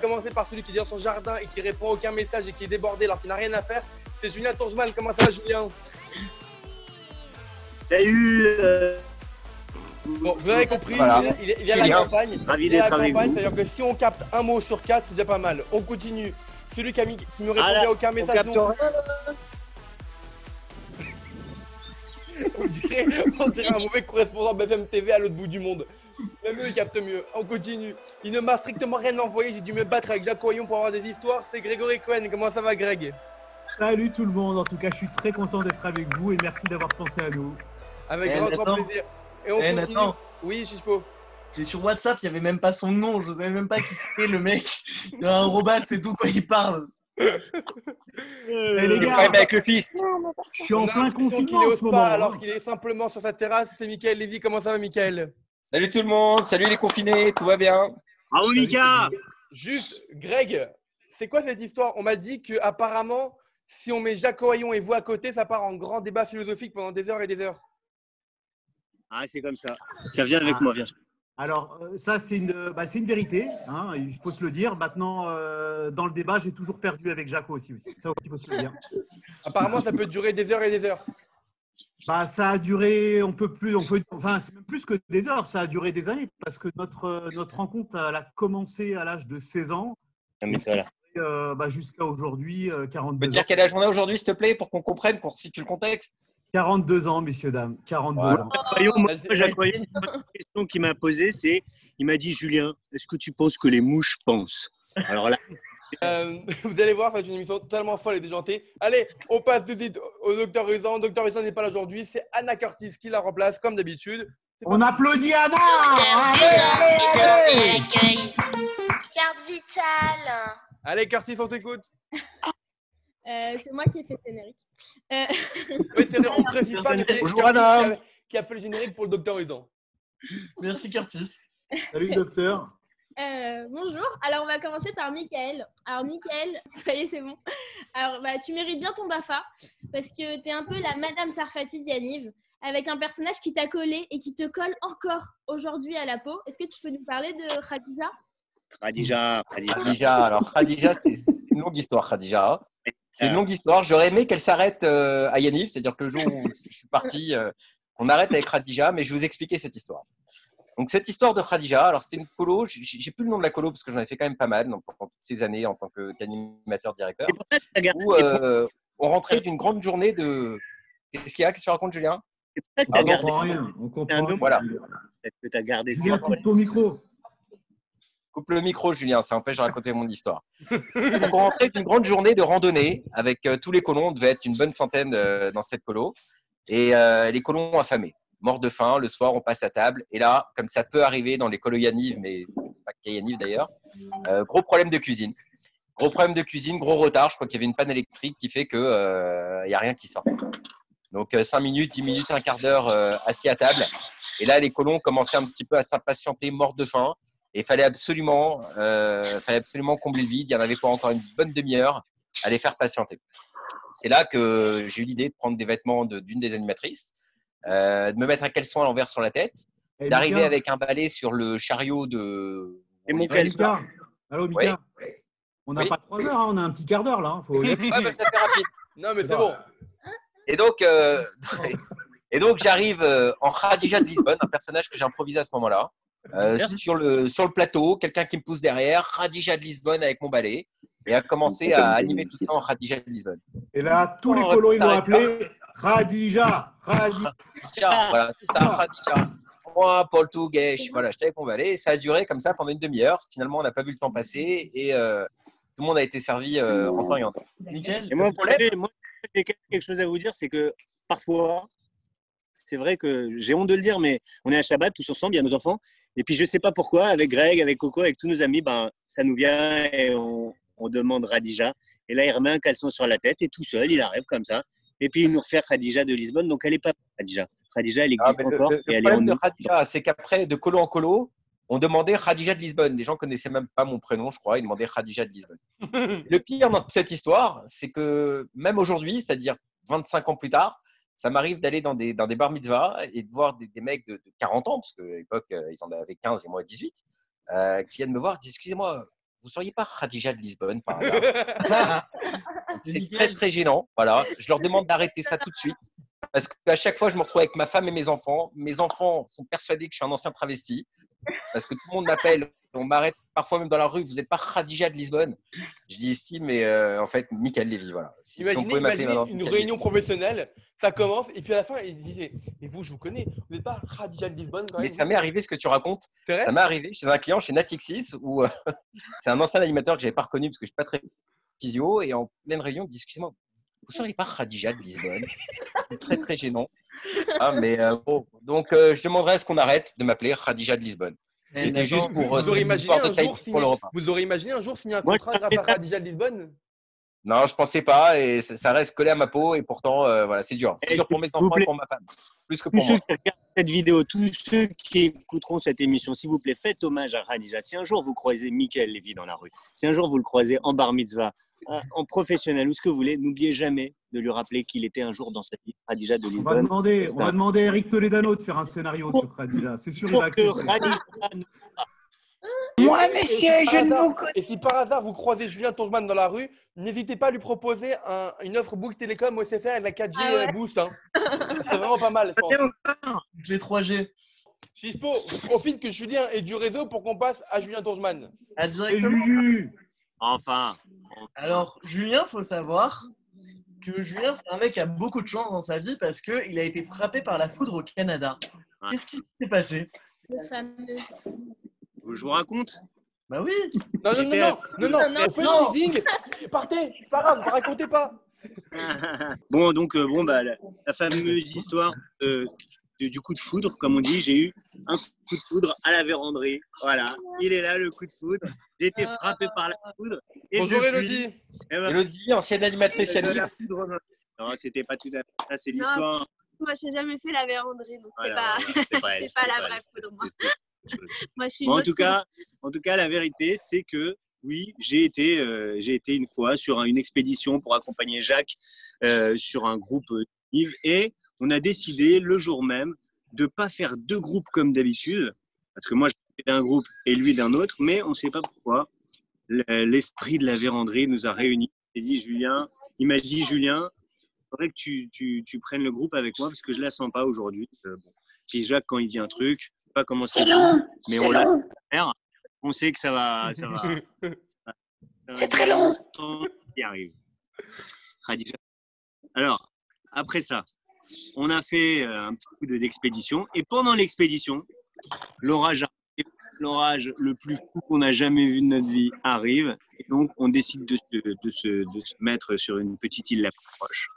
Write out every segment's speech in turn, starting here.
commencer par celui qui est dans son jardin et qui répond à aucun message et qui est débordé alors qu'il n'a rien à faire. C'est Julien Tourgeman. Comment ça va, Julien? Salut euh, Bon, vous avez compris, Voilà. il, il, il y a la campagne. ravi Il a d'être la avec campagne, vous. c'est-à-dire que si on capte un mot sur quatre, c'est déjà pas mal. On continue. Celui qui, a mis- qui ne répondait Ah à aucun message non rien, on dirait, on dirait un mauvais correspondant BFM TV à l'autre bout du monde. Même eux, ils captent mieux. On continue. Il ne m'a strictement rien envoyé. J'ai dû me battre avec Jacques Oyon pour avoir des histoires. C'est Grégory Cohen. Comment ça va, Greg? Salut tout le monde, en tout cas je suis très content d'être avec vous et merci d'avoir pensé à nous. Avec Eh, grand, plaisir. Et on Eh, continue. Nathan. Oui, Chispo. Et sur WhatsApp, il n'y avait même pas son nom. Je savais même pas qui c'était le mec. Il y a un robot, c'est tout quoi il parle. Eh, les gars, avec le fils. je suis en plein confinement en ose ce moment. pas hein. alors qu'il est simplement sur sa terrasse. C'est Michael Lévy. Comment ça va, Michael? Salut tout le monde, salut les confinés, tout va bien? Bravo Mika Juste, Greg, c'est quoi cette histoire? On m'a dit que apparemment, si on met Jacques Oyon et vous à côté, ça part en grand débat philosophique pendant des heures et des heures. Ah, c'est comme ça. Tiens, viens avec Ah. moi, viens. Alors euh, ça c'est une, bah, une vérité, hein, il faut se le dire. Maintenant euh, dans le débat j'ai toujours perdu avec Jaco aussi. aussi. Ça aussi, il faut se le dire. Apparemment, ça peut durer des heures et des heures. Bah, ça a duré, on peut plus, on peut, enfin c'est même plus que des heures, ça a duré des années parce que notre, euh, notre rencontre elle a commencé à l'âge de 16 ans Non, mais ça, là. euh, bah, jusqu'à aujourd'hui euh, Tu peux 42 te dire ans. quelle âge on a aujourd'hui, s'il te plaît, pour qu'on comprenne, qu'on situe le contexte? 42 ans messieurs dames, 42 Voilà. ans. Voyons, moi, Royer, une question qu'il m'a posée, c'est il m'a dit Julien, est-ce que tu penses que les mouches pensent? Alors là, Euh, vous allez voir, c'est une émission totalement folle et déjantée. Allez, on passe tout de suite au docteur Usan. Docteur Usan n'est pas là aujourd'hui, c'est Anna Curtis qui la remplace, comme d'habitude. On applaudit Anna Allez, allez, allez Carte vitale. Allez, Curtis, on t'écoute. Euh, c'est moi qui ai fait le générique. Euh, Oui, c'est vrai, on ne précise pas, Bonjour, Anna. qui a, qui a fait le générique pour le docteur Usan. Merci Curtis. Salut docteur. Euh, bonjour. Alors, on va commencer par Michael. Alors, Michael, ça y est, c'est bon. Alors, bah, tu mérites bien ton BAFA parce que tu es un peu la Madame Sarfati d'Yaniv avec un personnage qui t'a collé et qui te colle encore aujourd'hui à la peau. Est-ce que tu peux nous parler de Khadija? Khadija, Khadija. Khadija, alors Khadija, c'est c'est une longue histoire, Khadija. C'est une longue histoire. J'aurais aimé qu'elle s'arrête euh, à Yaniv, c'est-à-dire que le jour où je suis parti, euh, qu'on arrête avec Khadija, mais je vais vous expliquer cette histoire. Donc, cette histoire de Khadija, alors c'était une colo, j'ai plus le nom de la colo parce que j'en ai fait quand même pas mal donc, pendant toutes ces années en tant que- qu'animateur directeur, gardé- où euh, on rentrait d'une grande journée de. Qu'est-ce qu'il y a? Qu'est-ce que tu racontes, Julien? On Ah, gardé. comprend rien, on comprend rien. Voilà. que t'as gardé ça. Julien, coupe ton micro. Coupe le micro, Julien, ça empêche de raconter mon histoire. Donc, on rentrait d'une grande journée de randonnée avec euh, tous les colons. On devait être une bonne centaine euh, dans cette colo. Et euh, les colons affamés, morts de faim. Le soir, on passe à table. Et là, comme ça peut arriver dans les colos Yaniv, mais pas qu'à Yaniv d'ailleurs, euh, gros problème de cuisine. Gros problème de cuisine, gros retard. Je crois qu'il y avait une panne électrique qui fait qu'il n'y a rien qui sort. Donc, 5 minutes, 10 minutes, un quart d'heure euh, assis à table. Et là, les colons commençaient un petit peu à s'impatienter, morts de faim. Et il fallait absolument, euh, fallait absolument combler le vide. Il y en avait pour encore une bonne demi-heure à les faire patienter. C'est là que j'ai eu l'idée de prendre des vêtements d'une des animatrices, euh, de me mettre un caleçon à l'envers sur la tête, Eh, d'arriver avec un balai sur le chariot de. Et mon caleçon. Mika. Allô Mika On n'a Oui. pas trois heures, hein, on a un petit quart d'heure là. hein, Faut... Ouais, bah, ça fait rapide. Non, mais c'est bon. Et donc, euh, et donc j'arrive euh, en Khadija de Lisbonne, un personnage que j'ai improvisé à ce moment-là, euh, sur, le, sur le plateau, quelqu'un qui me pousse derrière, Khadija de Lisbonne avec mon balai, et a commencé à animer tout ça en Khadija de Lisbonne. Et là, tous les Oh, colos ils ça m'ont appelé Khadija. Khadija. Voilà, c'est ça, Khadija. Moi, Paul Touguesh, voilà, mon balai, et ça a duré comme ça pendant une demi-heure. Finalement, on n'a pas vu le temps passer, et euh, tout le monde a été servi euh, en temps et en temps. Nickel. Et moi, j'ai quelque chose à vous dire, c'est que parfois, c'est vrai que j'ai honte de le dire, mais on est à Shabbat tous ensemble, il y a nos enfants. Et puis, je sais pas pourquoi, avec Greg, avec Coco, avec tous nos amis, ben, ça nous vient et on, on demande Radija. Et là, il remet un caleçon sur la tête et tout seul, il arrive comme ça. Et puis nous refaire Khadija de Lisbonne. Donc elle est pas Khadija. Khadija, elle Ah, existe le, encore le- et le elle est en problème de. Khadija, c'est qu'après, de colo en colo, on demandait Khadija de Lisbonne. Les gens connaissaient même pas mon prénom, je crois. Ils demandaient Khadija de Lisbonne. Le pire dans cette histoire, c'est que même aujourd'hui, c'est-à-dire 25 ans plus tard, ça m'arrive d'aller dans des, dans des bar mitzvahs et de voir des, des mecs de, de 40 ans, parce qu'à l'époque, euh, ils en avaient 15 et moi 18, euh, qui viennent me voir et disent Excusez-moi, vous seriez pas Khadija de Lisbonne par hasard? C'est très très gênant. Voilà, je leur demande d'arrêter ça tout de suite parce qu'à chaque fois, je me retrouve avec ma femme et mes enfants. Mes enfants sont persuadés que je suis un ancien travesti parce que tout le monde m'appelle. On m'arrête parfois même dans la rue. Vous n'êtes pas Khadija de Lisbonne Je dis si, mais euh, en fait, Michael Lévy. Voilà. Si, Imaginez, une Michael réunion Lévy. professionnelle, ça commence, et puis à la fin, il disait Mais vous, je vous connais, vous n'êtes pas Khadija de Lisbonne quand même Mais ça m'est arrivé ce que tu racontes. Vrai Ça m'est arrivé chez un client chez Natixis où euh, c'est un ancien animateur que j'avais pas reconnu parce que je suis pas très physio et en pleine réunion, il me dit excusez-moi, vous seriez pas Khadija de Lisbonne? C'est très très gênant. Ah, mais euh, bon. donc je demanderais à ce qu'on arrête de m'appeler Khadija de Lisbonne. C'était juste pour euh, vous aurez imaginé un jour signer-. Vous aurez imaginé un jour signer un contrat grâce à. Khadija de Lisbonne? Non, je pensais pas et ça reste collé à ma peau et pourtant euh, voilà, c'est dur. C'est dur pour mes enfants et plaît. pour ma femme, plus que Tous pour ceux moi. qui regardent cette vidéo, tous ceux qui écouteront cette émission, s'il vous plaît, faites hommage à Khadija. Si un jour vous croisez Michael Lévy dans la rue, si un jour vous le croisez en bar mitzvah, euh, en professionnel ou ce que vous voulez, n'oubliez jamais de lui rappeler qu'il était un jour dans sa vie Khadija de On va Lisbonne. demander, on va demander à Eric Toledano de faire un scénario sur Khadija. C'est sûr, il va que. Khadija Moi, Et monsieur, si par je ne vous connais Et si par hasard vous croisez Julien Tongeman dans la rue, n'hésitez pas à lui proposer un- une offre Bouygues Télécom OSFR et de la 4G Ah ouais. euh, Boost. hein. C'est vraiment pas mal. Les 3G. Chispo, profite que Julien ait du réseau pour qu'on passe à Julien Tongeman. Ah, directement. Enfin, Alors, Julien, faut savoir que Julien, c'est un mec qui a beaucoup de chance dans sa vie parce qu'il a été frappé par la foudre au Canada. Ouais. Qu'est-ce qui s'est passé? Je vous raconte? Bah oui, Non, non, non, non, non, non, Non, teasing. Partez, c'est pas grave, racontez pas. bon, donc, euh, bon, bah, la, la fameuse histoire euh, de- du coup de foudre, comme on dit, j'ai eu un coup de foudre à la véranderie. Voilà, il est là, le coup de foudre. J'ai été frappé par la foudre. Et Bonjour Elodie. eh ben, Elodie, ancienne animatrice la foudre. Non, c'était pas tout à fait ça, c'est l'histoire. Moi, j'ai jamais fait la véranderie, donc Voilà, c'est pas. voilà, pas, la vraie foudre, moi. je suis Bon, en tout cas, en tout cas, la vérité, c'est que oui, j'ai été, euh, j'ai été une fois sur un- une expédition pour accompagner Jacques euh, sur un groupe euh, et on a décidé le jour même de pas faire deux groupes comme d'habitude, parce que moi j'étais d'un groupe et lui d'un autre, mais on ne sait pas pourquoi. Le- L'esprit de la véranderie nous a réunis. Il dit Julien, il m'a dit Julien, il faudrait que tu, tu, tu prennes le groupe avec moi parce que je la sens pas aujourd'hui. Euh, bon. Puis Jacques, quand il dit un truc, pas comment C'est long, mais c'est on l'a long, faire, on sait que ça va. Ça va, ça va- ça va c'est très long. qui arrive. Alors, après ça, on a fait euh, un petit coup de- d'expédition. Et pendant l'expédition, l'orage. L'orage le plus fou qu'on a jamais vu de notre vie arrive. Et donc, on décide de, se- de se, de se mettre sur une petite île la plus proche.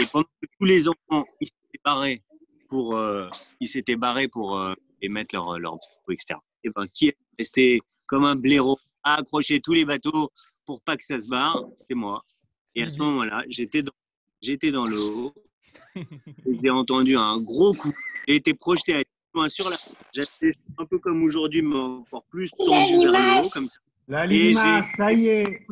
Et pendant que tous les enfants ils s'étaient barrés pour, euh, ils s'étaient barrés pour euh, émettre leur, leur bateau, etc. Et ben, qui est resté comme un blaireau à accrocher tous les bateaux pour pas que ça se barre C'est moi. Et à ce moment-là, j'étais dans, j'étais dans l'eau. et J'ai entendu un gros coup. J'ai été projeté à loin sur la. J'étais un peu comme aujourd'hui, mais encore plus tendu vers le haut, limace. comme ça La Et limace, j'ai- ça y est.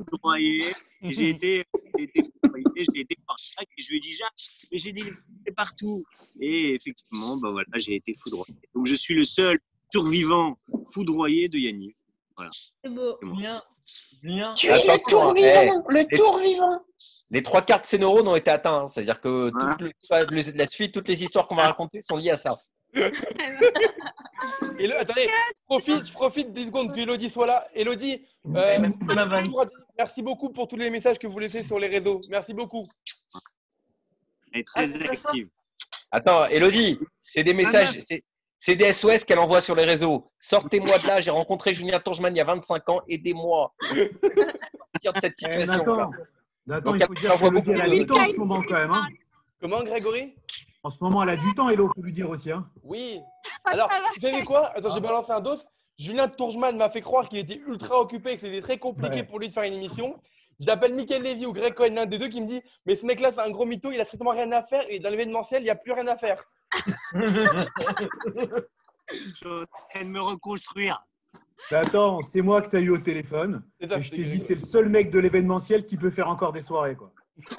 j'ai été, j'ai été foudroyé, j'ai été par et je lui ai dit Jacques, mais j'ai dit c'est partout. Et effectivement, ben voilà, j'ai été foudroyé. Donc je suis le seul survivant foudroyé de Yannick. C'est beau. Julien, Julien, Tu es le Attention, tour vivant, le les- tour vivant. Les trois quarts de ces neurones ont été atteints. hein. C'est-à-dire que toute le- la suite, toutes les histoires qu'on va raconter sont liées à ça. Et le- attendez, je profite, je profite 10 secondes que Elodie soit là. Elodie, euh, radis, merci beaucoup pour tous les messages que vous laissez sur les réseaux. Merci beaucoup. Elle est très Ah, active. Attends, Elodie, c'est des messages, c'est- c'est des SOS qu'elle envoie sur les réseaux. Sortez-moi de là, j'ai rencontré Julien Tangeman il y a 25 ans, aidez-moi. Sortir de cette Eh, situation. Nathan, Nathan, Donc, il faut dire envoie qu'Elodie, elle a beaucoup du de- temps en ce moment quand même. hein. Comment, Grégory? En ce moment, elle a du temps, Elo, faut lui dire aussi. Hein. Oui. Alors, vous savez quoi? Attends, j'ai balancé un dos. Julien Tourgeman m'a fait croire qu'il était ultra occupé, que c'était très compliqué Ouais. pour lui de faire une émission. J'appelle Michael Levy ou Greg Cohen, l'un des deux, qui me dit Mais ce mec-là, c'est un gros mytho, il a strictement rien à faire et dans l'événementiel, il n'y a plus rien à faire. Je suis en train de me reconstruire. Mais attends, c'est moi que tu as eu au téléphone. Ça, Et je t'ai dit, c'est le seul mec de l'événementiel qui peut faire encore des soirées. Quoi.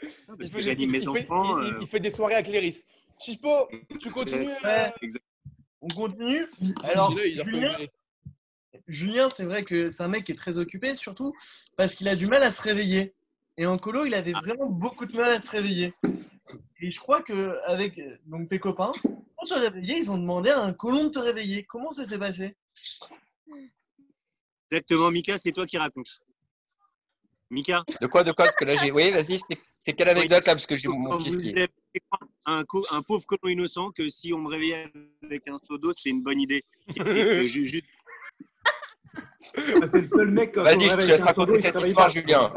Que fait- j'anime mes il fait- enfants. il- il- euh, il fait des soirées à Cléris. Chichepo, tu continues euh, Ouais. On continue. Alors, Julien. Julien, c'est vrai que c'est un mec qui est très occupé, surtout parce qu'il a du mal à se réveiller. Et en colo, il avait vraiment beaucoup de mal à se réveiller. Et je crois que avec euh, donc tes copains, pour te réveiller, ils ont demandé à un colon de te réveiller. Comment ça s'est passé? Exactement, Mika, c'est toi qui racontes. Mika, De quoi, de quoi Parce que là, j'ai. Oui, vas-y, c'est- quelle anecdote là Parce que j'ai mon fils vous qui. un, co- un pauvre colon innocent que si on me réveillait avec un seau d'eau, c'est une bonne idée. Juste- Ah, c'est le seul mec Vas-y, je te laisse avec un seau d'eau, raconter cette histoire. Julien.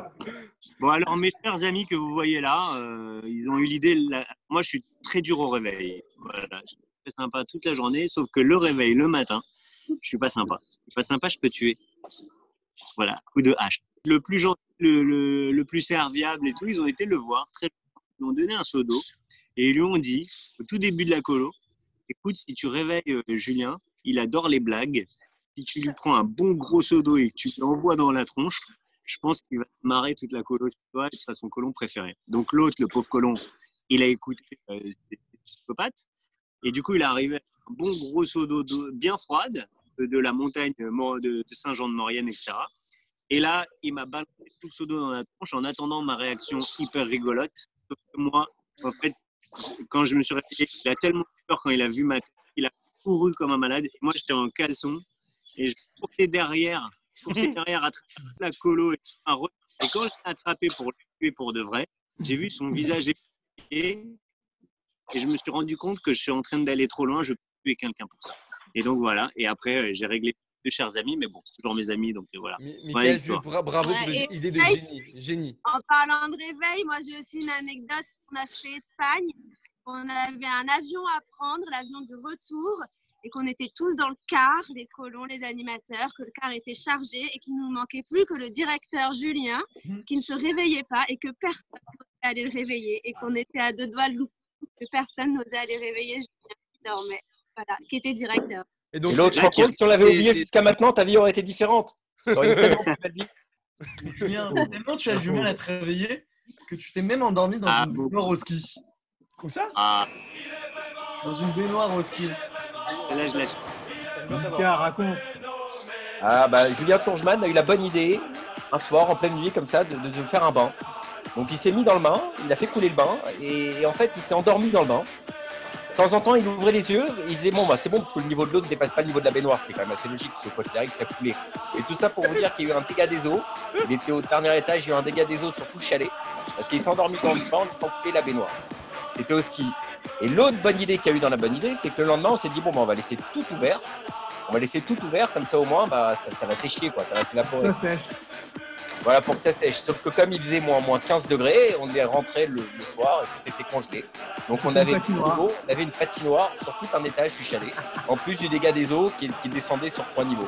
Bon, alors, mes chers amis que vous voyez là, euh, ils ont eu l'idée. la- Moi, je suis très dur au réveil. Voilà. Je suis très sympa toute la journée, sauf que le réveil le matin, je suis pas sympa. Je suis pas sympa, je peux tuer. Voilà, coup de hache. Le plus gentil, le, plus serviable et tout, ils ont été le voir. Très... Ils ont donné un seau d'eau et ils lui ont dit, au tout début de la colo, écoute, si tu réveilles euh, Julien, il adore les blagues. Si tu lui prends un bon gros seau d'eau et que tu l'envoies dans la tronche, je pense qu'il va marrer toute la colo sur toi et ce sera son colon préféré. Donc l'autre, le pauvre colon, il a écouté euh, ses psychopathes et du coup, il est arrivé un bon gros seau d'eau bien froide de, de la montagne euh, de Saint-Jean-de-Maurienne, etc. Et là, il m'a balancé tout le seau d'eau dans la tronche en attendant ma réaction hyper rigolote. Sauf que moi, en fait, quand je me suis réveillé, il a tellement eu peur quand il a vu ma tête, il a couru comme un malade. Et moi, j'étais en caleçon et je courais derrière, je courais derrière à travers la colo. Et, quand je l'ai attrapé pour le tuer pour de vrai, j'ai vu son visage évoluer et je me suis rendu compte que je suis en train d'aller trop loin, je peux tuer quelqu'un pour ça. Et donc voilà, et après, euh, j'ai réglé deux chers amis, mais bon, c'est toujours mes amis, donc euh, voilà. Michael, bra- bravo pour Ouais, une et- idée de génie. Génie. En parlant de réveil, moi j'ai aussi une anecdote. On a fait Espagne. On avait un avion à prendre, l'avion du retour, et qu'on était tous dans le car, les colons, les animateurs, que le car était chargé et qu'il nous manquait plus que le directeur Julien, qui ne se réveillait pas et que personne n'osait aller le réveiller et qu'on était à deux doigts de louper, que personne n'osait aller réveiller Julien qui dormait, voilà, qui était directeur. Et donc, l'autre, je si on l'avait oublié jusqu'à maintenant, ta vie aurait été différente. Ça aurait été tellement plus belle vie. Julien, tellement tu as du mal à te réveiller que tu t'es même endormi dans Ah, une beaucoup. baignoire au ski. où ça? Ah, Dans une baignoire au ski. là, je lâche. Mika, raconte. Ah bah Julien Tongeman a eu la bonne idée un soir en pleine nuit comme ça de, de- de faire un bain. Donc il s'est mis dans le bain, il a fait couler le bain et, et en fait il s'est endormi dans le bain. De temps en temps il ouvrait les yeux il disait bon bah c'est bon parce que le niveau de l'eau ne dépasse pas le niveau de la baignoire, c'est quand même assez logique parce que quoi qu'il arrive ça coulait. Et tout ça pour vous dire qu'il y a eu un dégât des eaux. Il était au dernier étage, il y a eu un dégât des eaux sur tout le chalet parce qu'il s'est endormi dans le bain en laissant couler la baignoire. C'était au ski. Et l'autre bonne idée qu'il y a eu dans la bonne idée, c'est que le lendemain on s'est dit bon bah on va laisser tout ouvert. On va laisser tout ouvert comme ça au moins bah ça, ça va sécher quoi, ça va s'évaporer. Ça sèche. Voilà pour que ça sèche. Sauf que comme il faisait moins, moins 15 degrés, on est rentré le, le soir et tout était congelé. Donc on Une avait, patinoire. l'eau, on avait une patinoire sur tout un étage du chalet, en plus du dégât des eaux qui, qui descendait sur trois niveaux.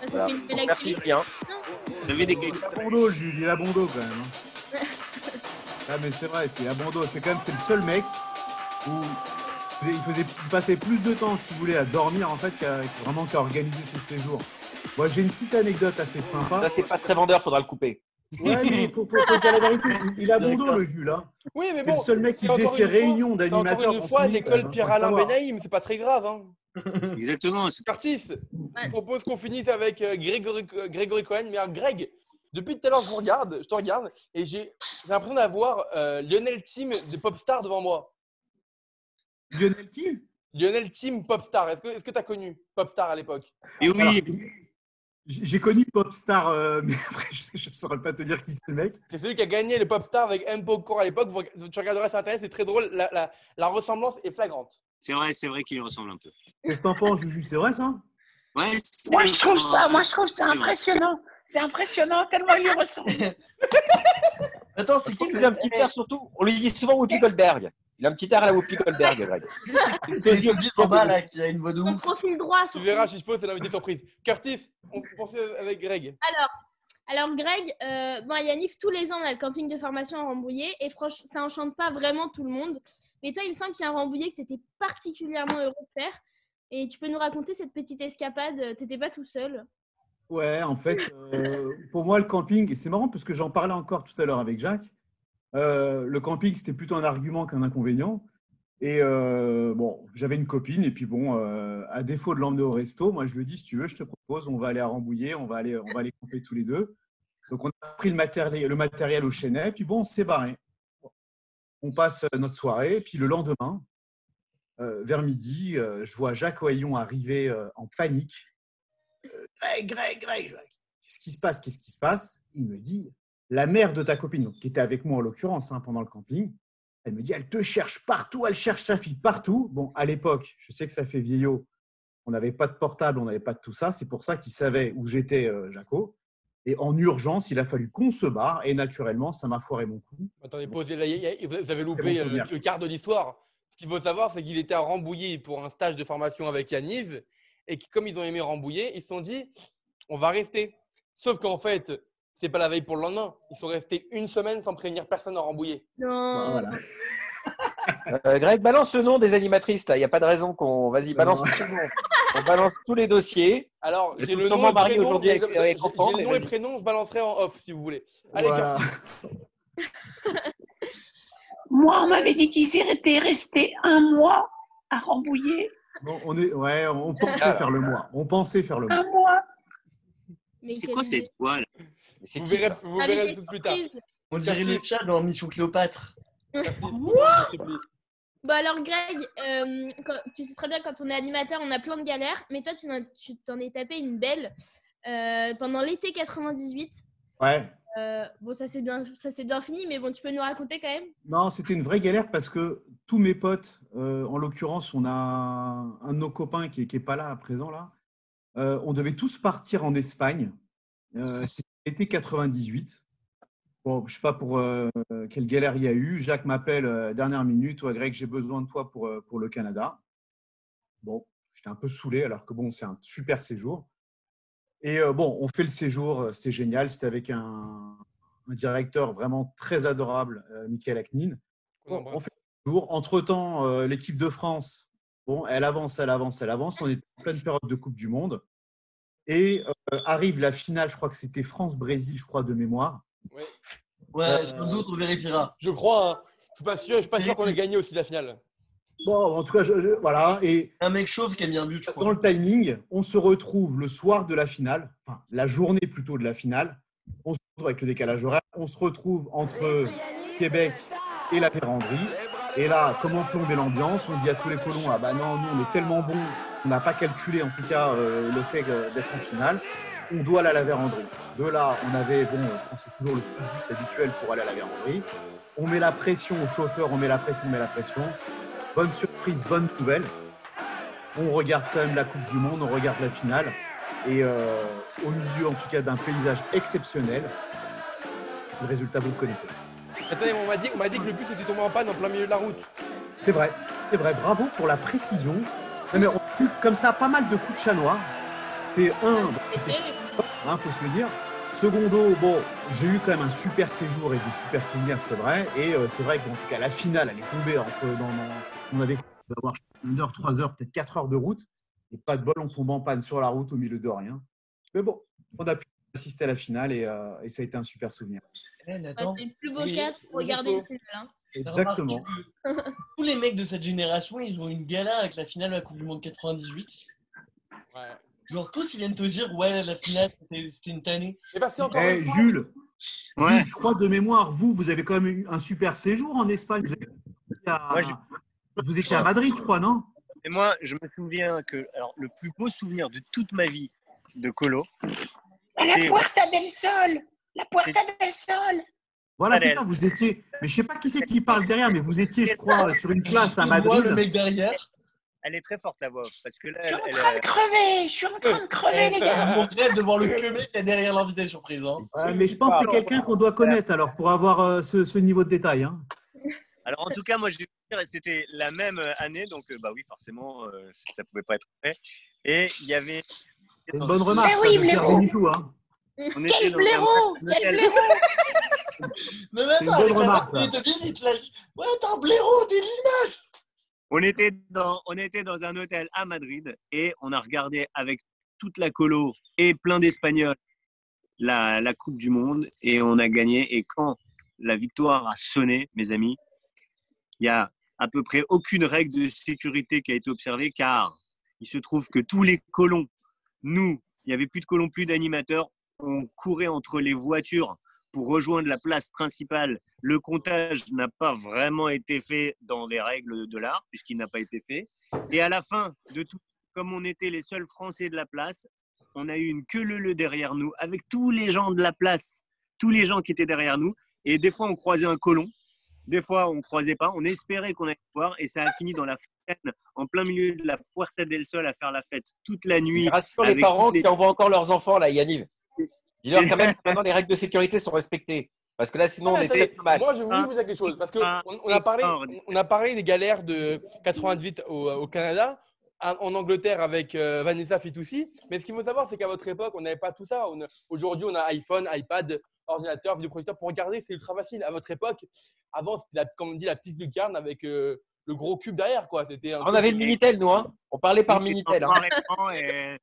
Ça Voilà. fait une Donc, merci. Julien. Avez des Il a bon dos, Jules, il a bon dos quand même. hein. Ah, mais c'est vrai, c'est à bon dos. C'est quand même c'est le seul mec où il faisait, il faisait passer plus de temps, si vous voulez, à dormir en fait qu'à vraiment qu'à organiser ses séjours. Moi, j'ai une petite anecdote assez sympa. Ça c'est pas très vendeur, faudra le couper. Ouais, mais il faut, faut, faut dire la vérité. Il, a bon dos, le Jules. Hein. Oui, mais C'est bon. le seul mec qui c'est faisait ses réunions c'est encore d'animateurs. Une fois, l'école Pierre-Alain. Benaïm, c'est pas très grave. Hein. Exactement. c'est- Curtis, je propose qu'on finisse avec euh, Grégory, euh, Grégory Cohen. Mais Greg, depuis tout à l'heure, je vous regarde, je te regarde, et j'ai l'impression d'avoir euh, Lionel Team de Popstar devant moi. Lionel qui? Lionel Team Popstar. Est-ce que tu as connu Popstar à l'époque? Et oui, Alors, J'ai connu Popstar, euh, mais après, je ne saurais pas te dire qui c'est le mec. C'est celui qui a gagné le Popstar avec M. Pokor à l'époque. Tu regarderas sur Internet, c'est très drôle. La, la- la ressemblance est flagrante. c'est vrai, c'est vrai qu'il lui ressemble un peu. Qu'est-ce que t'en penses, Juju? C'est vrai ça? Ouais, c'est- Moi, je trouve ça, moi, je trouve ça impressionnant. C'est impressionnant, tellement il lui ressemble. Attends, c'est qui le a un petit air surtout, on lui dit souvent Whoopi Goldberg. Il a un petit air à la Whoopi Goldberg, Greg. C'est celui en bas là qui a une voix de ouf. profil droit. Tu verras, si je pose, c'est l'invité surprise. Curtis, on poursuit avec Greg. Alors, Alors, Greg, euh, bon, à Yanif, tous les ans, on a le camping de formation à Rambouillet et franchement, ça enchante pas vraiment tout le monde. Mais toi, il me semble qu'il y a un Rambouillet que tu étais particulièrement heureux de faire. Et tu peux nous raconter cette petite escapade Tu n'étais pas tout seul Ouais, en fait, euh, pour moi, le camping, et c'est marrant parce que j'en parlais encore tout à l'heure avec Jacques, euh, le camping, c'était plutôt un argument qu'un inconvénient. Et euh, bon, j'avais une copine, et puis bon, euh, à défaut de l'emmener au resto, moi je lui ai dit si tu veux, je te propose, on va aller à Rambouillet, on va aller, on va aller camper tous les deux. Donc on a pris le matériel, le matériel au Chenet, puis bon, on s'est barré. On passe notre soirée, puis le lendemain, vers midi, je vois Jacques Oyon arriver en panique. Greg, Greg, Greg, qu'est-ce qui se passe Qu'est-ce qui se passe? Il me dit la mère de ta copine, donc, qui était avec moi en l'occurrence hein, pendant le camping, elle me dit, elle te cherche partout, elle cherche sa fille partout. Bon, à l'époque, je sais que ça fait vieillot, on n'avait pas de portable, on n'avait pas de tout ça. C'est pour ça qu'il savait où j'étais, euh, Jaco. Et en urgence, il a fallu qu'on se barre. Et naturellement, ça m'a foiré mon coup. Attendez, posez là. Vous avez loupé bon euh, le quart de l'histoire. Ce qu'il faut savoir, c'est qu'ils étaient à Rambouillet pour un stage de formation avec Yaniv. Et que, comme ils ont aimé Rambouillet, ils se sont dit on va rester. Sauf qu'en fait, c'est pas la veille pour le lendemain. Ils sont restés une semaine sans prévenir personne à Rambouillet. Non. Voilà. Euh, Greg, balance le nom des animatrices. Il n'y a pas de raison qu'on. Vas-y, balance tout le nom. On balance tous les dossiers. Alors, j'ai le nom et aujourd'hui avec- j'ai- avec le nom et prénom, je balancerai en off si vous voulez. Allez, Voilà. Moi, on m'avait dit qu'ils étaient restés un mois à Rambouillet. Bon, on est, ouais, on pensait Ah. faire le mois. On pensait faire le mois. Un mois. Mais C'est quoi cette C'est vous qui, verrez, vous tout plus tard. On dirait le chat dans Mission Cléopâtre. Bon alors Greg, euh, quand- tu sais très bien quand on est animateur, on a plein de galères, mais toi tu t'en es tapé une belle euh, pendant l'été 98. Ouais. Euh, bon ça c'est bien, ça c'est bien fini, mais bon tu peux nous raconter quand même? Non, c'était une vraie galère parce que tous mes potes, euh, en l'occurrence, on a un de nos copains qui n'est pas là à présent, là. Euh, on devait tous partir en Espagne. Euh, L'été 98. Bon, je sais pas pour euh, quelle galère il y a eu. Jacques m'appelle euh, dernière minute. Ouais, Greg, j'ai besoin de toi pour, euh, pour le Canada. Bon, j'étais un peu saoulé alors que bon, c'est un super séjour. Et euh, bon, on fait le séjour, c'est génial. C'était avec un, un directeur vraiment très adorable, Michael Aknin. On Bon, on fait le tour. Entre-temps, euh, l'équipe de France, bon, elle avance, elle avance, elle avance. On est en pleine période de Coupe du Monde. Et euh, arrive la finale, je crois que c'était France-Brésil, je crois, de mémoire. Ouais, Euh, sans doute, on vérifiera. Je crois. hein. Je suis pas sûr. Je suis pas sûr qu'on ait gagné aussi la finale. Bon, en tout cas, je- je- voilà. Et Un mec chauve qui a mis un but, je dans crois. le timing, on se retrouve le soir de la finale, enfin, la journée plutôt de la finale. On se retrouve avec le décalage horaire. On se retrouve entre Québec et la Vérandrie. Et là, comment plomber l'ambiance? On dit à tous les colons Ah bah non, nous, on est tellement bons, on n'a pas calculé en tout cas euh, le fait d'être en finale. On doit aller à la Vérandrie. De là, on avait, bon, je pense que c'est toujours le school bus habituel pour aller à la Vérandrie. On met la pression au chauffeur, on met la pression, on met la pression. Bonne surprise, bonne nouvelle. On regarde quand même la Coupe du Monde, on regarde la finale. Et euh, au milieu, en tout cas, d'un paysage exceptionnel. Le résultat, vous le connaissez. Attendez, on m'a dit, on m'a dit que le bus était tombé en panne en plein milieu de la route. C'est vrai, c'est vrai. Bravo pour la précision. Non, mais on a eu comme ça pas mal de coups de chat noir. C'est un, hein, faut se le dire. Secondo, bon, j'ai eu quand même un super séjour et des super souvenirs, c'est vrai. Et euh, c'est vrai qu'en tout cas, la finale, elle est tombée entre. Dans, dans- on avait avoir une heure, trois heures, peut-être quatre heures de route. Et pas de bol, on tombe en panne sur la route au milieu de rien. Mais bon, on a pu assister à la finale et, euh, et ça a été un super souvenir. Eh, Bah, c'est le plus beau cas pour regarder le final. hein. Exactement. Tous les mecs de cette génération, ils ont une galère avec la finale de la Coupe du Monde 98. Ouais. Genre, tous, ils viennent te dire, ouais, la finale, c'était une tannée. Mais parce qu'encore Eh, une fois, Jules, Ouais. Jules, je crois de mémoire, vous, vous avez quand même eu un super séjour en Espagne. Vous, avez- à, Ouais, j'ai- vous étiez à Madrid, je crois, non? Et moi, je me souviens que alors, le plus beau souvenir de toute ma vie de colo, la Puerta del Sol. La Puerta del Sol. Voilà, c'est ça, vous étiez. Mais je sais pas qui c'est qui parle derrière, mais vous étiez, je crois, sur une place à Et Moi, le Madrid. mec derrière, elle est très forte la voix parce que là, Je suis elle, en elle, train de crever. Je suis en train de crever, les gars. mon rêve de voir le que mec qui est derrière l'invité surprise. Hein. Ouais, mais je pense que c'est quelqu'un qu'on doit connaître alors pour avoir euh, ce, ce niveau de détail. hein. Alors en tout cas, moi, je vais vous dire, c'était la même euh, année, donc euh, bah oui, forcément, euh, ça pouvait pas être vrai. Et il y avait une bonne remarque, Mais ça, oui, de mais Pierre bon. Bénichou, hein. On Quel blaireau Quel blaireau Mais avec la remarque, de visite là. Ouais, t'es un blaireau, t'es limace. On était, dans, on était dans un hôtel à Madrid et on a regardé avec toute la colo et plein d'Espagnols la, la Coupe du Monde et on a gagné. Et quand la victoire a sonné, mes amis, il y a à peu près aucune règle de sécurité qui a été observée car il se trouve que tous les colons, nous, il n'y avait plus de colons, plus d'animateurs, on courait entre les voitures pour rejoindre la place principale. Le comptage n'a pas vraiment été fait dans les règles de l'art, puisqu'il n'a pas été fait. Et à la fin de tout, comme on était les seuls Français de la place, on a eu une queue leu derrière nous, avec tous les gens de la place, tous les gens qui étaient derrière nous. Et des fois, on croisait un colon, des fois, on croisait pas. On espérait qu'on allait voir, et ça a fini dans la fontaine, en plein milieu de la Puerta del Sol, à faire la fête toute la nuit. Rassure les parents les- qui envoient encore leurs enfants, là, Yanniv. Dis-leur quand même que maintenant les règles de sécurité sont respectées. Parce que là, sinon, on Ah, est très très mal. Moi, je voulais vous dire quelque chose. Parce qu'on Ah, on a, parlé- on a parlé des galères de 98 au, au Canada, en Angleterre avec euh, Vanessa Fitoussi. Mais ce qu'il faut savoir, c'est qu'à votre époque, on n'avait pas tout ça. Aujourd'hui, on a iPhone, iPad, ordinateur, vidéoprojecteur. Pour regarder, c'est ultra facile. À votre époque, avant, c'était, la- comme on dit, la petite lucarne avec euh, le gros cube derrière. Quoi. C'était un On avait le Minitel, nous. Hein. On parlait par Minitel. Hein. et-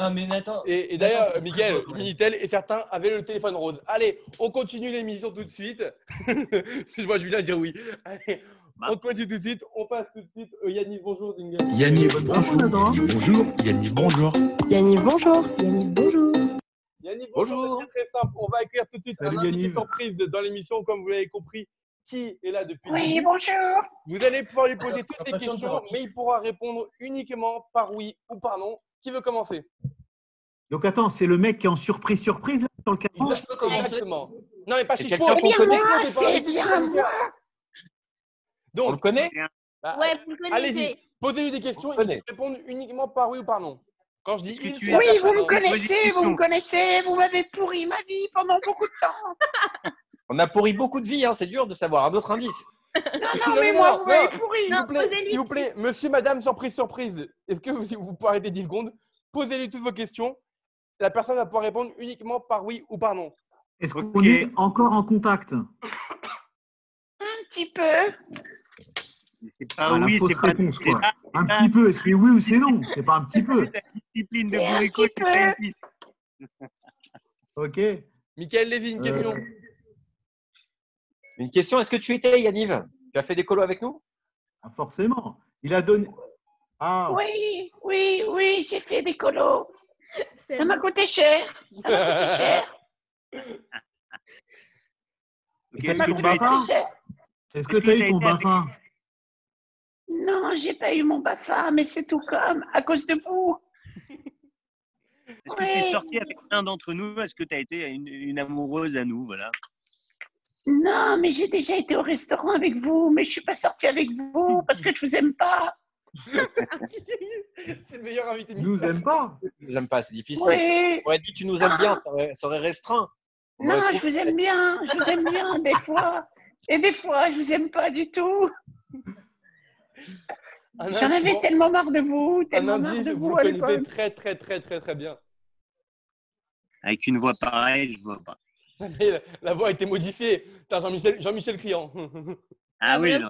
Non, mais Nathan. Et, et d'ailleurs, Miguel, ouais. Minitel et certains avaient le téléphone rose. Allez, on continue l'émission tout de suite. je vois Julien dire oui. Allez, Bah. on continue tout de suite. On passe tout de suite. Euh, Yannick, bonjour. Yannick, bonne bonjour. bonjour. Yannick, bonjour. Yannick, bonjour. Yannick, bonjour. Yannick, Bonjour. bonjour. C'est très simple. On va accueillir tout de suite Salut, un invité surprise dans l'émission, comme vous l'avez compris. Qui est là depuis Oui, bonjour. Vous allez pouvoir lui poser toutes les questions, mais il pourra répondre uniquement par oui ou par non. Qui veut commencer? Donc attends, c'est le mec qui est en surprise surprise sur le cadran Là, je peux commencer. Exactement. Non, mais pas Chico. quelqu'un C'est bien connaît moi, C'est bien moi. On le Donc, connaît? bah, Ouais, vous le connaissez. allez-y. Posez-lui des questions. On Il peut répondre uniquement par oui ou par non. Quand je dis une, tu Oui, vous me connaissez, vous me connaissez, vous m'avez pourri ma vie pendant beaucoup de temps. On a pourri beaucoup de vies, hein. c'est dur de savoir. Un autre indice. Non, Non, non, mais non, moi, non, vous m'avez pourri. S'il vous plaît, posez-lui. s'il vous plaît, monsieur, madame, surprise, surprise. Est-ce que vous, pouvez arrêter 10 secondes? Posez-lui toutes vos questions. La personne va pouvoir répondre uniquement par oui ou par non. Est-ce qu'on est encore en contact? Un petit peu. C'est pas Ah, la oui, fausse c'est pas réponse, quoi. Un petit peu, c'est oui ou c'est non, c'est pas un petit peu. ta discipline de bourricot. Ok. Michael Lévy, une Euh, question. Une question est-ce que tu étais, Yanniv Tu as fait des colos avec nous? Ah, forcément. Il a donné. Ah, Oui, oui, oui, j'ai fait des colos. C'est Ça m'a coûté cher. Ça m'a coûté cher. eu ton. Est-ce que tu as eu ton BAFA Non, j'ai pas eu mon BAFA, mais c'est tout comme, à cause de vous. Est-ce que tu es sorti avec un d'entre nous? Est-ce que tu as été une, une amoureuse à nous? Voilà. Non, mais j'ai déjà été au restaurant avec vous, mais je suis pas sortie avec vous parce que je vous aime pas. c'est le meilleur invité. Nous aime pas. Tu nous aimes pas, c'est difficile. Oui. On dit tu nous aimes bien, ça aurait, ça aurait restreint. On Non, je vous aime bien, je vous aime bien des fois. Et des fois, je vous aime pas du tout. J'en avais tellement marre de vous, Un tellement marre de vous vous connaissez très, très, très, très, très bien. Avec une voix pareille, je vois pas. Mais la, la voix a été modifiée. Jean-Michel Jean-Michel Client. Ah oui, non.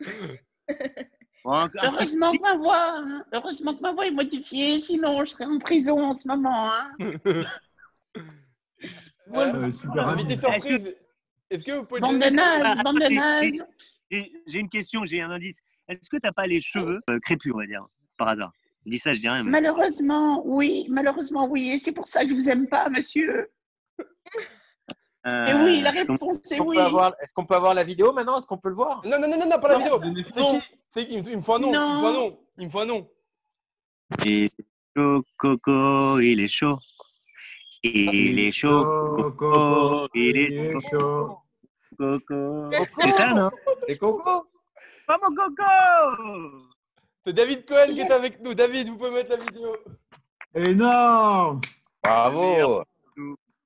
Bon, petit- Heureusement que ma voix, hein, heureusement que ma voix est modifiée, sinon je serais en prison en ce moment. hein. Euh, Euh, super invité invité. surprise. Est-ce que vous pouvez Bande de donner- nazes, Ah, bande de attendez, nazes. J'ai j'ai une question, j'ai un indice. Est-ce que tu n'as pas les cheveux euh, crépus, on va dire, par hasard? Je dis ça, je dis rien. mais- Malheureusement, oui, malheureusement, oui. Et c'est pour ça que je vous aime pas, monsieur. Euh, Et oui, la réponse Est-ce est qu'on oui. peut avoir- est-ce qu'on peut avoir la vidéo maintenant? Est-ce qu'on peut le voir? Non, non, non, non, non, pas la Non, vidéo. C'est non. qui? Qui? Il me- faut un nom. Il me faut un nom. Il me faut un nom. Il est chaud, Coco, il est chaud. Il est chaud, Coco, il est chaud, Coco. C'est ça, non? C'est Coco Pas mon Coco C'est David Cohen qui est avec nous. David, vous pouvez mettre la vidéo. Énorme Bravo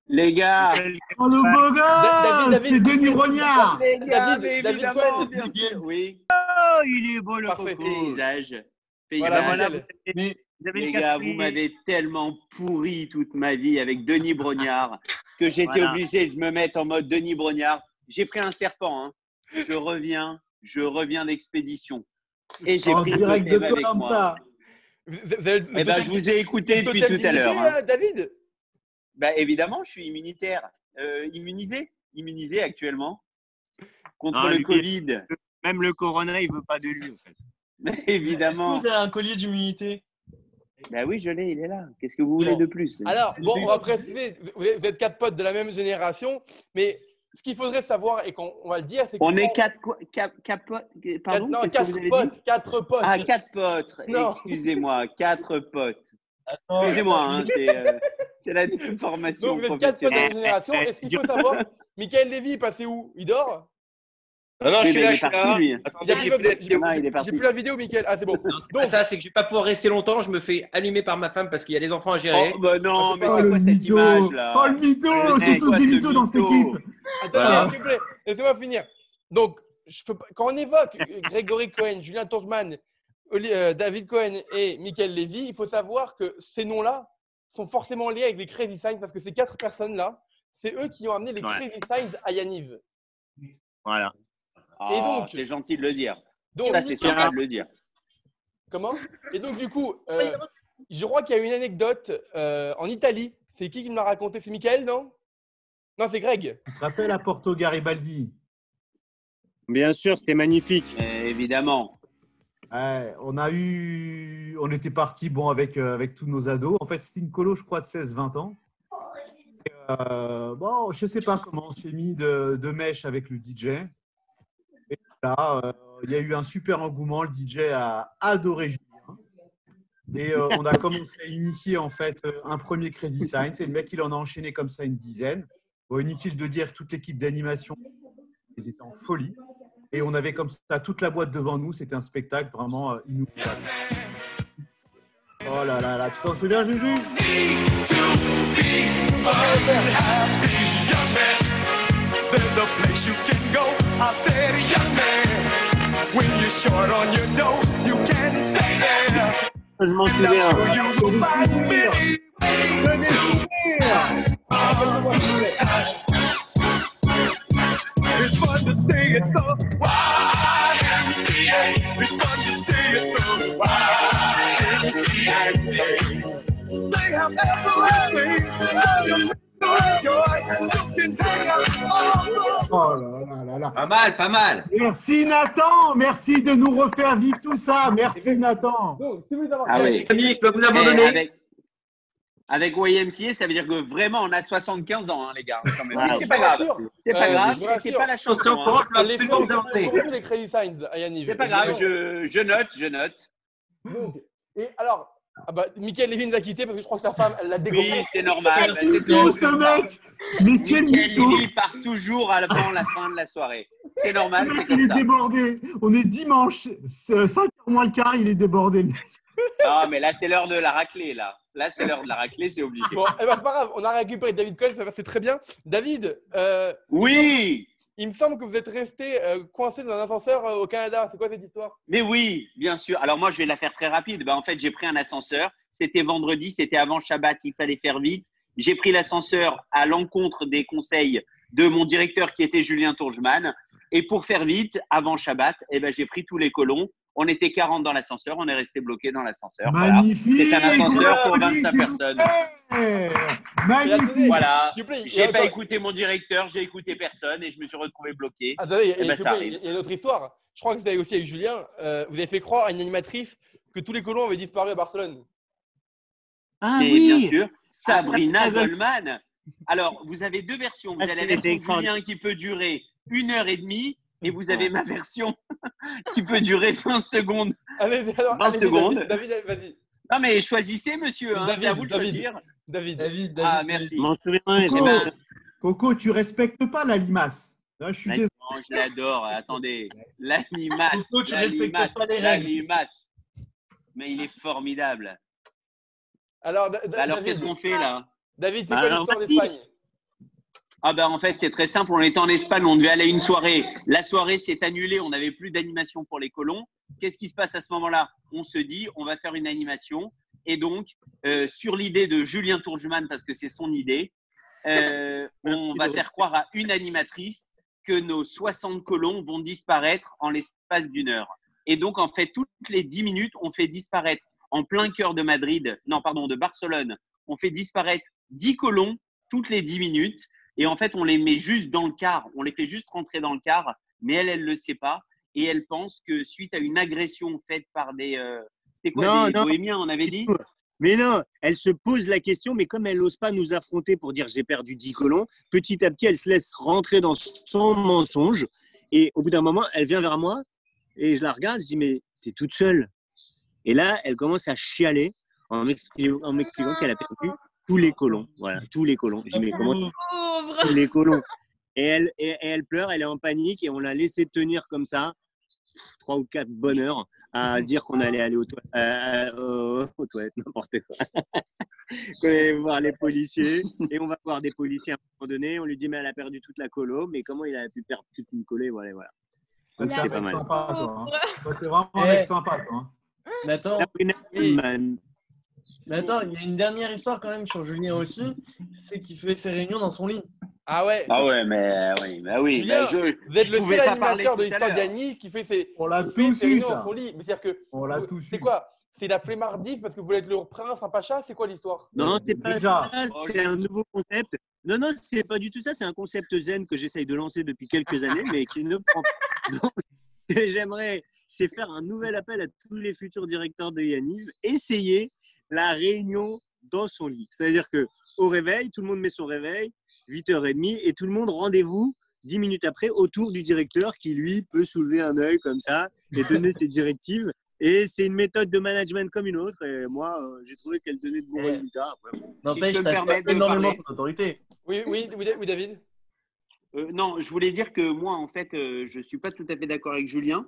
Les gars, Oh le beau David. C'est Denis Rognard les gars, David, David évidemment, bien sûr, oui. Oh, il est beau le Parfait. Coco Paysage. Voilà, Ben voilà, Mais Les le gars, vous m'avez tellement pourri toute ma vie avec Denis Brognard que j'étais Voilà. obligé de me mettre en mode Denis Brognard. J'ai pris un serpent. hein. Je reviens, je reviens d'expédition. Et j'ai En pris direct de avec moi. Vous- vous avez Eh ben, je vous ai écouté depuis tout à l'heure. hein. euh, David Bah, évidemment, je suis immunitaire. Euh, immunisé Immunisé actuellement contre Non, le lui, Covid. Même le Corona, il veut pas de lui, en fait. Mais Est-ce que évidemment. vous avez un collier d'immunité? Bah oui, je l'ai, il est là. Qu'est-ce que vous voulez Bon. de plus? Alors, bon, on va préciser, vous êtes quatre potes de la même génération, mais ce qu'il faudrait savoir et qu'on on va le dire, c'est On que- est quatre, quoi- quatre, quatre potes. Pardon, non, que quatre vous avez dit? potes, quatre potes. Ah, quatre potes. Non. Excusez-moi, quatre potes. Excusez-moi, hein, c'est euh, c'est la formation Donc, vous êtes quatre potes de la génération. Et ce qu'il faut savoir, Michael Lévy est passé où? Il dort? Non, non, je suis mais là, il je suis est parti, là. Attendez, j'ai plus la- vidéo. J'ai plus la Michael. Ah, c'est bon. Donc, ça, c'est que je vais pas pouvoir rester longtemps. Je me fais allumer par ma femme parce qu'il y a les enfants à gérer. Oh, bah non, mais Oh c'est le quoi cette image là Oh le mytho Le C'est tous quoi, des mythos dans cette équipe attendez, Voilà. s'il vous plaît, laissez-moi finir. Donc, je peux pas- quand on évoque Grégory Cohen, Julien euh, David Cohen et Michael Lévy, il faut savoir que ces noms-là sont forcément liés avec les Crazy Signs parce que ces quatre personnes-là, c'est eux qui ont amené les Ouais. Crazy Signs à Yaniv. Voilà. Et Oh, donc- C'est gentil de le dire. Donc, Ça, c'est sympa de le dire. Comment? Et donc, du coup, euh, je crois qu'il y a une anecdote euh, en Italie. C'est qui qui me l'a raconté? C'est Michael, non? Non, c'est Greg. Tu te rappelles à Porto Garibaldi? Bien sûr, c'était magnifique. Euh, évidemment. Ouais, on a eu, on était parti bon avec euh, avec tous nos ados. En fait, c'était une colo, je crois, de 16-20 ans. Et, euh, bon, je sais pas comment on s'est mis de, de mèche avec le DJ. Et là, euh, il y a eu un super engouement. Le DJ a adoré Julien. Et euh, on a commencé à initier en fait euh, un premier Crazy Science. Et le mec, il en a enchaîné comme ça une dizaine. Inutile de dire toute l'équipe d'animation, ils étaient en folie. Et on avait comme ça toute la boîte devant nous. C'était un spectacle vraiment euh, inoubliable. Oh là là là, tu t'en souviens, Juju? There's a place you can go. I said, young man, when you're short on your dough, you can stay there. Je m'en souviens. Stay at the YMCA. It's fun to stay at the YMCA. They have everything for you to enjoy. You can hang out all Oh là là là là. Pas mal, pas mal. Merci Nathan, merci de nous refaire vivre tout ça. Merci Nathan. Donc, si vous voulez savoir Ah oui. Amis, je peux vous abandonner. Avec, YMCA, ça veut dire que vraiment, on a 75 ans, hein, les gars. quand même. Mais c'est pas grave. C'est pas grave. C'est pas la chanson. hein. Les Crazy Signs Yaniv. C'est pas grave. Je, je note, je note. Donc, et alors, ah bah, Michael nous a quittés parce que je crois que sa femme, elle l'a dégommé. Oui, c'est normal. C'est C'est tout ce mec. Michael. Lévy part toujours avant la fin de la soirée. C'est normal, Le mec, il comme est ça. débordé. On est dimanche, 5 heures moins le quart, il est débordé. Non, mais là, c'est l'heure de la raclée, là. Là, c'est l'heure de la raclée, c'est obligé. Bon, eh ben, pas grave, on a récupéré David Cole, ça va, c'est très bien. David, euh, Oui, il me semble que vous êtes resté euh, coincé dans un ascenseur euh, au Canada. C'est quoi cette histoire? Mais oui, bien sûr. Alors moi, je vais la faire très rapide. Ben, en fait, j'ai pris un ascenseur. C'était vendredi, c'était avant Shabbat, il fallait faire vite. J'ai pris l'ascenseur à l'encontre des conseils de mon directeur qui était Julien Tourgeman. Et pour faire vite, avant Shabbat, eh ben, j'ai pris tous les colons. On était 40 dans l'ascenseur, on est resté bloqué dans l'ascenseur. Voilà. Magnifique. C'est un ascenseur pour Applaudis, 25 s'il vous personnes. Et Magnifique. Voilà. Vous J'ai pas écouté mon directeur, j'ai écouté personne et je me suis retrouvé bloqué. Attendez, il y a- s'il vous ça plaît, arrive. il y a une autre histoire. Je crois que c'était aussi avec Julien. Euh, vous avez fait croire à une animatrice que tous les colons avaient disparu à Barcelone. Ah Mais oui bien sûr, Sabrina Ah, ah, ah, Goldman. Alors, vous avez deux versions. Vous avez la version. Julien qui peut durer une heure et demie et vous avez ma version qui peut durer 20 secondes. Allez, alors, 20 allez-y, secondes. David, David, vas-y. Non, mais choisissez, monsieur. Hein, David, c'est à vous de David. choisir. David. David, David. Ah, Je merci. m'en souviens. Coco, ben- Coco, tu respectes pas la limace. Là, je suis Non, désolé. je l'adore. Attendez. La limace. Coco, tu la respectes limace, pas les la règles. limace. Mais il est formidable. Alors, Bah alors, David, qu'est-ce qu'on fait là? David, c'est Bah, quoi l'histoire d'Espagne? Ah ben en fait c'est très simple, on était en Espagne, on devait aller à une soirée. La soirée s'est annulée, on n'avait plus d'animation pour les colons. Qu'est-ce qui se passe à ce moment-là? On se dit on va faire une animation Et donc, euh, sur l'idée de Julien Tourjuman, parce que c'est son idée, euh, on va faire croire à une animatrice que nos 60 colons vont disparaître en l'espace d'une heure. Et donc, en fait, toutes les 10 minutes, on fait disparaître en plein cœur de Madrid, non, pardon, de Barcelone, on fait disparaître 10 colons toutes les 10 minutes. Et en fait, on les met juste dans le car. On les fait juste rentrer dans le car, mais elle, elle ne le sait pas. Et elle pense que suite à une agression faite par des. euh, C'était quoi Non, Des non. bohémiens, on avait dit Mais non, elle se pose la question, mais comme elle n'ose pas nous affronter pour dire j'ai perdu 10 colons, petit à petit, elle se laisse rentrer dans son mensonge. Et au bout d'un moment, elle vient vers moi et je la regarde, je dis mais t'es toute seule. Et là, elle commence à chialer en m'expliquant qu'elle a perdu tous les colons. Voilà, tous les colons. Mais comment tous les colons et elle, et, et elle pleure, elle est en panique et on l'a laissé tenir comme ça trois ou quatre bonnes heures à dire qu'on allait aller aux, toi- euh, aux- aux toilettes, n'importe quoi. qu'on allait voir les policiers et on va voir des policiers à un moment donné. On lui dit mais elle a perdu toute la colo, mais comment il a pu perdre toute une collée voilà, voilà. Donc, c'est pas mec mal. sympa, toi. hein. Toi, t'es vraiment un Eh. mec sympa, toi. hein. Mais attends, Sabrina Oui. Goldman. Mais attends, il y a une dernière histoire quand même sur Julien aussi, c'est qu'il fait ses réunions dans son lit. Ah ouais. Ah ouais, mais oui, bah oui. Julien, bah je, Vous êtes je le seul animateur de à l'histoire l'heure. d'Annie qui fait ses, On l'a qui fait tous ses eu, réunions dans son lit. Mais c'est-à-dire que On l'a tous c'est quoi? C'est la flemmardise parce que vous voulez être le prince, un pacha C'est quoi l'histoire? Non, c'est pas Déjà. ça, c'est un nouveau concept. Non, non, c'est pas du tout ça. C'est un concept zen que j'essaye de lancer depuis quelques années, mais qui ne prend pas. J'aimerais, c'est faire un nouvel appel à tous les futurs directeurs de Yaniv, essayer la réunion dans son lit. C'est-à-dire que au réveil, tout le monde met son réveil, 8h30, et tout le monde rendez-vous 10 minutes après autour du directeur qui, lui, peut soulever un œil comme ça et donner ses directives. Et c'est une méthode de management comme une autre. Et moi, euh, j'ai trouvé qu'elle donnait de bons Eh. résultats. N'empêche, permettre de énormément ton autorité. oui, oui, oui, oui, David Euh, non, je voulais dire que moi, en fait, euh, je suis pas tout à fait d'accord avec Julien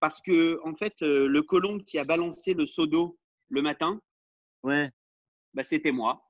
parce que, en fait, euh, le colon qui a balancé le seau d'eau le matin, Ouais. bah, c'était moi.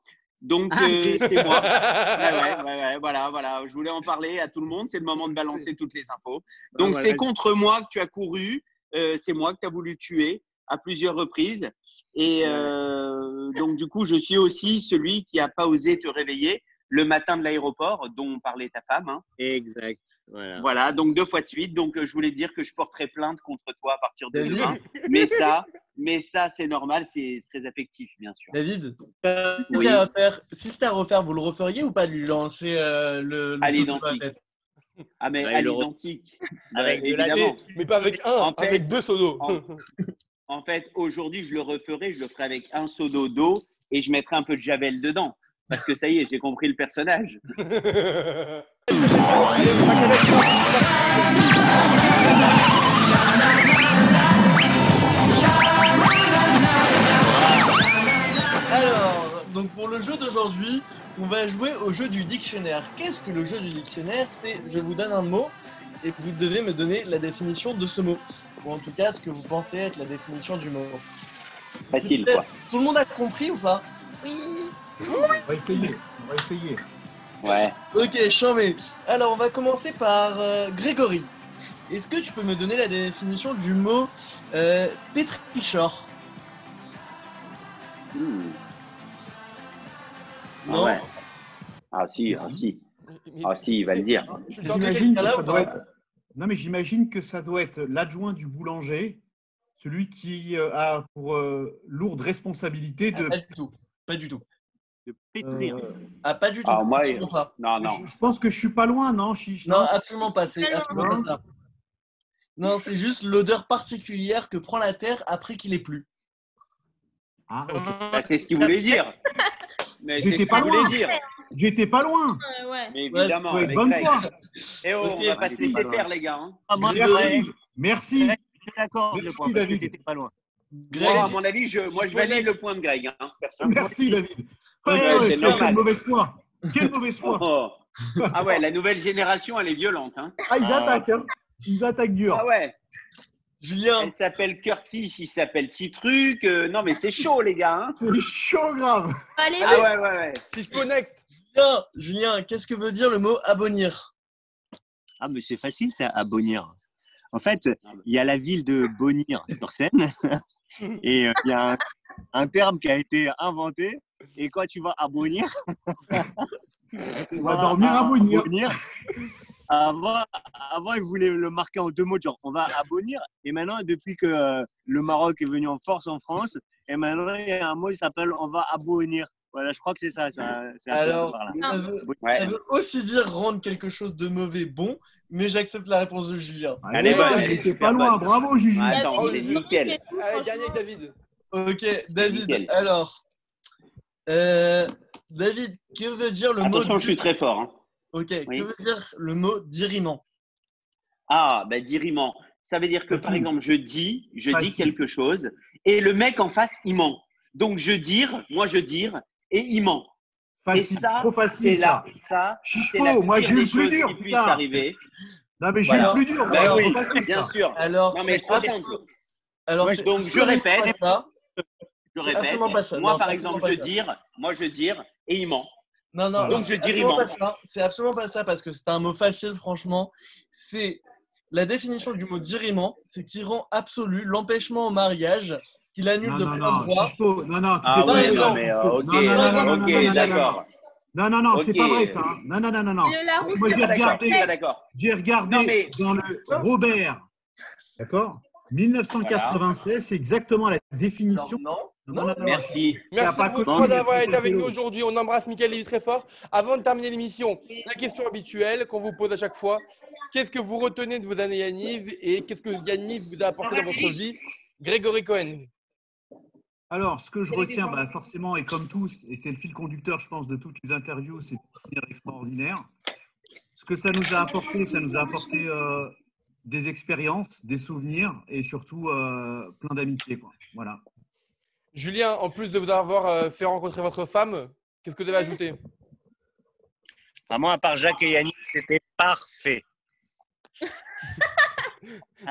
Donc, Ah, euh, c'est- moi. Ouais, ouais, ouais, ouais, voilà, voilà. Je voulais en parler à tout le monde. C'est le moment de balancer toutes les infos. Donc, voilà. c'est contre moi que tu as couru. Euh, c'est moi que tu as voulu tuer à plusieurs reprises. Et euh, donc, du coup, je suis aussi celui qui n'a pas osé te réveiller le matin de l'aéroport dont parlait ta femme. hein. Exact. Voilà. Voilà, donc deux fois de suite. Donc, euh, je voulais te dire que je porterai plainte contre toi à partir de David. demain. Mais ça, mais ça, c'est normal, c'est très affectif, bien sûr. David, Oui. si c'était à refaire, si c'était à refaire, vous le referiez ou pas lui lancer euh, le, le À seau d'eau l'identique. Ah, mais Ouais, à l'identique. Avec Euh, de. Mais pas avec un, En fait- avec deux seaux d'eau. En, en fait, aujourd'hui, je le referai, je le ferai avec un seau d'eau d'eau et je mettrai un peu de javel dedans. Parce que ça y est, j'ai compris le personnage. Alors, donc pour le jeu d'aujourd'hui, on va jouer au jeu du dictionnaire. Qu'est-ce que le jeu du dictionnaire? C'est je vous donne un mot et vous devez me donner la définition de ce mot. Ou en tout cas, ce que vous pensez être la définition du mot. Facile, quoi. Tout le monde a compris ou pas? Oui. On va essayer. On va essayer. Ouais. Ok, chambé. Alors, on va commencer par euh, Grégory. Est-ce que tu peux me donner la définition du mot euh, pétrichor? Hmm. Ah Non ouais. Ah si, ah si. Ah si, il va le dire. J'imagine que ça doit être. Non, mais j'imagine que ça doit être l'adjoint du boulanger, celui qui euh, a pour euh, lourde responsabilité Ah, de. Pas du tout. Pas du tout. De pétrir. Euh, Ah, pas du tout. Ah, moi, Absolument pas. Non, non. je, je pense que je suis pas loin, non, Non, absolument pas. C'est Alors. absolument pas ça. Non, c'est juste l'odeur particulière que prend la terre après qu'il ait plu. Ah, ok. Bah, c'est ce qu'il voulait dire. Mais c'est J'étais pas loin. dire. J'étais pas loin. Euh, ouais. Mais évidemment, Ouais, bonne foi. Eh oh, on va pas se laisser faire, les gars. hein. Ah, Merci. Merci. je suis d'accord. Merci, David. pas loin. Greg, Moi, à mon avis, je, moi, je valide le point de Greg. Hein. Merci, David. Ouais, Ouais, quelle mauvaise foi. Quelle mauvaise foi. Oh. Ah ouais, la nouvelle génération, elle est violente. Hein. Ah, ils Ah. attaquent, hein. Ils attaquent dur. Ah ouais. Julien, Elle s'appelle Curtis, il s'appelle Citruc. euh, non, mais c'est chaud, les gars. Hein. C'est chaud grave. Allez, Ah ouais, ouais, ouais. Si je next. Julien, Julien, qu'est-ce que veut dire le mot abonir Ah, mais c'est facile, ça, à Bonir. En fait, il y a la ville de Bonir sur Seine et euh, il y, a un- un terme qui a été inventé. Et quand tu vas abonner, On va dormir à Bonir. Avant, avant, ils voulaient le marquer en deux mots, genre on va abonner. Et maintenant, depuis que le Maroc est venu en force en France, et maintenant, il y a un mot qui s'appelle on va abonner. Voilà, je crois que c'est ça. ça Alors, là. ça veut, Ouais. ça veut aussi dire rendre quelque chose de mauvais bon, mais j'accepte la réponse de Julien. Elle est bonne, elle était pas loin. Bravo, Juju. Attends, faut nickel. Allez, gagnez franchement. David. Ok, David, alors. Euh, David, que veut dire le mot. Attention, je suis très fort. hein. Ok, Oui. que veut dire le mot diriment? Ah, ben diriment. Ça veut dire que par exemple, je dis, je dis quelque chose et le mec en face, il ment. Donc je dire, moi je dire et il ment. Facile, et ça, trop facile la, ça. ça, la moi pire j'ai eu le plus dur, putain. arriver. Non mais j'ai Voilà. eu le plus dur. Ben moi, oui, trop facile, bien ça. sûr. Alors, Non, mais c'est abs- simple. Alors, donc, je répète. pas ça? Je répète. ça. Moi, Non, par exemple, je ça. dire, moi je dire et il ment. Non, non, Donc, c'est je ça. C'est absolument pas ça parce que c'est un mot facile, franchement. C'est la définition du mot diriment, c'est qui rend absolu l'empêchement au mariage, qu'il annule Non, de non, plein non, droit. Chichepo, non, non, tu Ah t'es ouais, non, mais euh, Non, non, non, non, non, ok, non, non, non, d'accord. Non, non, non, c'est pas vrai ça. Non, non, non, non, non. Moi j'ai regardé, j'ai regardé mais- dans le Robert, d'accord 1996, c'est exactement la définition. Non, Non, non, non, non. Merci. Merci beaucoup d'avoir été avec nous aujourd'hui. On embrasse Michael Lévy très fort. Avant de terminer l'émission, la question habituelle qu'on vous pose à chaque fois. Qu'est-ce que vous retenez de vos années Yaniv et qu'est-ce que Yaniv vous a apporté dans votre vie? Grégory Cohen. Alors, ce que je retiens, bah, forcément, et comme tous, et c'est le fil conducteur, je pense, de toutes les interviews, c'est extraordinaire. Ce que ça nous a apporté, ça nous a apporté euh, des expériences, des souvenirs et surtout euh, plein d'amitié. Voilà. Julien, en plus de vous avoir euh, fait rencontrer votre femme, qu'est-ce que vous avez ajouté? Vraiment, à part Jacques et Yannick, c'était parfait.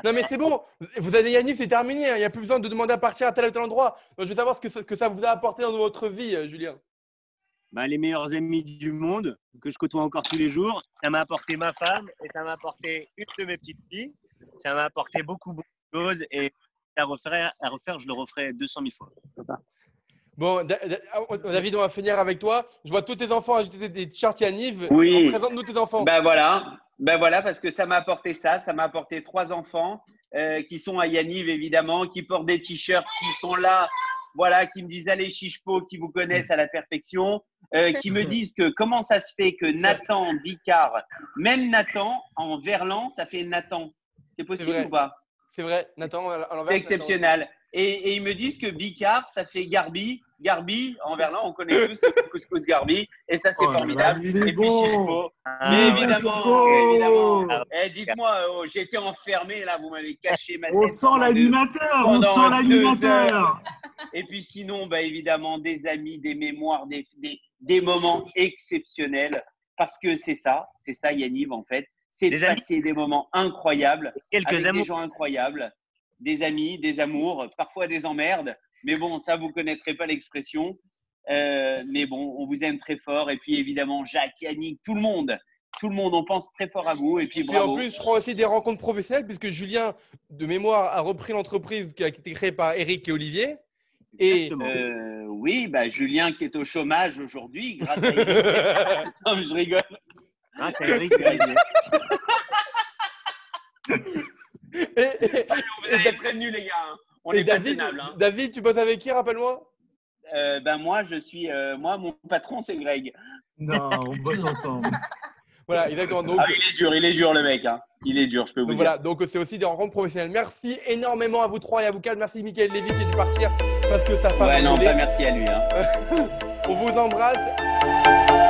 Non mais c'est bon, vos années Yaniv, c'est terminé. hein. Il n'y a plus besoin de demander à partir à tel ou tel endroit. Je veux savoir ce que ça, que ça vous a apporté dans votre vie, euh, Julien. Bah, les meilleurs amis du monde que je côtoie encore tous les jours. Ça m'a apporté ma femme et ça m'a apporté une de mes petites filles. Ça m'a apporté beaucoup, beaucoup de choses et à refaire, à refaire je le referai 200 000 fois. Bon, ah, David, on va finir avec toi. Je vois tous tes enfants ajouter des- des t-shirts Yaniv. Oui. Présente-nous tes enfants. Ben voilà, ben voilà, parce que ça m'a apporté ça. Ça m'a apporté trois enfants euh, qui sont à Yaniv, évidemment, qui portent des t-shirts, qui sont là, voilà, qui me disent allez, Chichepo, qui vous connaissent à la perfection, euh, qui me disent que comment ça se fait que Nathan Bicard, même Nathan, en verlan, ça fait Nathan. C'est possible ou pas? C'est vrai, Nathan, à l'envers. C'est exceptionnel. Et, et ils me disent que Bicard, ça fait Garbi. Garbi, en verlan, on connaît tous le couscous Garbi. Et ça, c'est Oh là, formidable. il est et puis. Ah, Mais évidemment, évidemment. Eh, dites-moi, oh, j'ai été enfermé là, vous m'avez caché ma tête. On sent l'animateur, on sent l'animateur. Et puis sinon, bah, évidemment, des amis, des mémoires, des, des, des moments exceptionnels. Parce que c'est ça, c'est ça Yaniv en fait. C'est de Des amis. passer des moments incroyables Quelques avec amours. des gens incroyables, des amis, des amours, parfois des emmerdes. Mais bon, ça, vous connaîtrez pas l'expression. Euh, mais bon, on vous aime très fort. Et puis évidemment, Jacques, Yannick, tout le monde. Tout le monde, on pense très fort à vous. Et puis Et en bravo. plus, je crois aussi des rencontres professionnelles, puisque Julien, de mémoire, a repris l'entreprise qui a été créée par Eric et Olivier. Et Exactement. Euh, oui, bah, Julien qui est au chômage aujourd'hui, grâce à Eric. non, mais je rigole. Ah, c'est Eric et Olivier. et- et- Vous avez prévenu, les gars. hein. On et est David, hein. David, tu bosses avec qui, rappelle-moi? Euh, ben moi, je suis, euh, moi, mon patron, c'est Greg. Non, on bosse ensemble. Voilà, exactement. Donc, Ah, il est dur, il est dur, le mec. hein. Il est dur, je peux vous donc dire. voilà, donc c'est aussi des rencontres professionnelles. Merci énormément à vous trois et à vous quatre. Merci Michael Lévy qui est dû partir parce que sa femme Ouais, non, pas merci à lui. Hein. On vous embrasse.